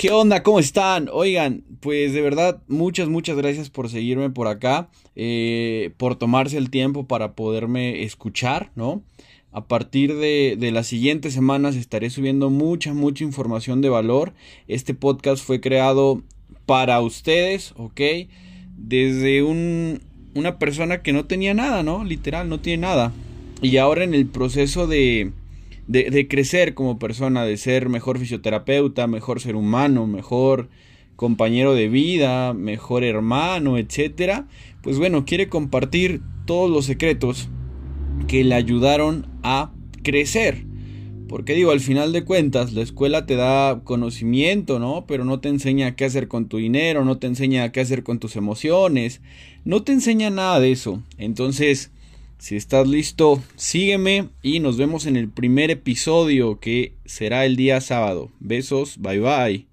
¿Qué onda? ¿Cómo están? Oigan, pues de verdad, muchas, muchas gracias por seguirme por acá, eh, por tomarse el tiempo para poderme escuchar, ¿no? A partir de, de, las siguientes semanas estaré subiendo mucha, mucha información de valor. Este podcast fue creado para ustedes, ¿ok? Desde un, una persona que no tenía nada, ¿no? Literal, no tiene nada. Y ahora en el proceso de de, crecer como persona, de ser mejor fisioterapeuta, mejor ser humano, mejor compañero de vida, mejor hermano, etcétera, pues bueno, quiere compartir todos los secretos que le ayudaron a crecer. Porque digo, al final de cuentas, la escuela te da conocimiento, ¿no? Pero no te enseña qué hacer con tu dinero, no te enseña qué hacer con tus emociones, no te enseña nada de eso. Entonces, si estás listo, sígueme y nos vemos en el primer episodio que será el día sábado. Besos, bye bye.